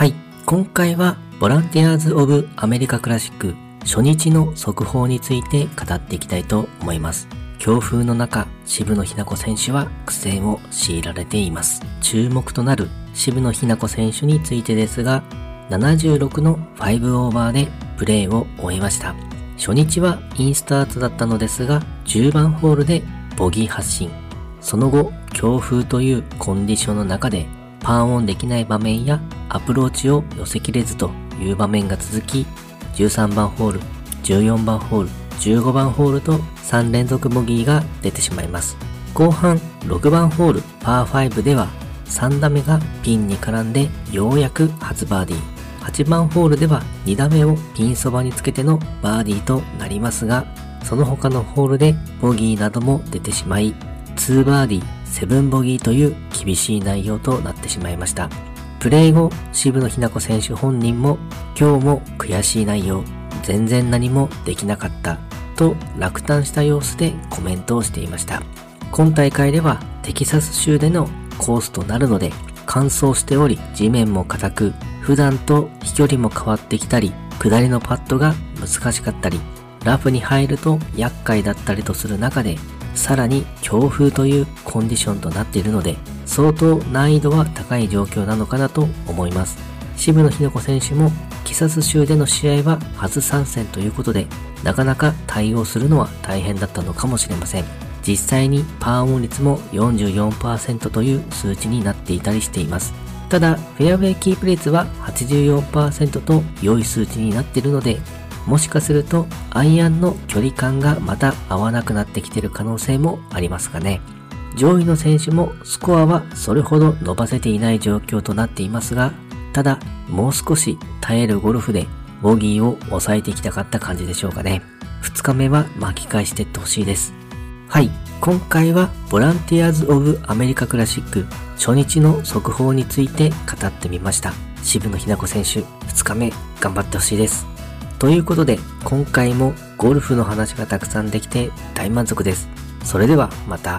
はい、今回はボランティアーズ・オブ・アメリカ・クラシック初日の速報について語っていきたいと思います。強風の中、渋野日向子選手は苦戦を強いられています。注目となる渋野日向子選手についてですが、76の5オーバーでプレーを終えました。初日はインスタートだったのですが、10番ホールでボギー発進。その後、強風というコンディションの中でパーオンできない場面やアプローチを寄せきれずという場面が続き、13番ホール、14番ホール、15番ホールと3連続ボギーが出てしまいます。後半6番ホールパー5では3打目がピンに絡んでようやく初バーディー。8番ホールでは2打目をピンそばにつけてのバーディーとなりますが、その他のホールでボギーなども出てしまい、2バーディー、7ボギーという厳しい内容となってしまいました。プレイ後、渋野日向子選手本人も今日も悔しい内容、全然何もできなかったと落胆した様子でコメントをしていました。今大会ではテキサス州でのコースとなるので乾燥しており地面も硬く普段と飛距離も変わってきたり、下りのパッドが難しかったり、ラフに入ると厄介だったりとする中で、さらに強風というコンディションとなっているので、相当難易度は高い状況なのかなと思います。渋野日向子選手も、キサス州での試合は初参戦ということで、なかなか対応するのは大変だったのかもしれません。実際にパーオン率も44%という数値になっていたりしています。ただ、フェアウェイキープ率は84%と良い数値になっているので、もしかするとアイアンの距離感がまた合わなくなってきている可能性もありますかね。上位の選手もスコアはそれほど伸ばせていない状況となっていますが、ただ、もう少し耐えるゴルフでボギーを抑えていきたかった感じでしょうかね。2日目は巻き返していってほしいです。はい。今回はボランティアーズ・オブ・アメリカ・クラシック初日の速報について語ってみました。渋野日向子選手2日目頑張ってほしいです。ということで今回もゴルフの話がたくさんできて大満足です。それではまた。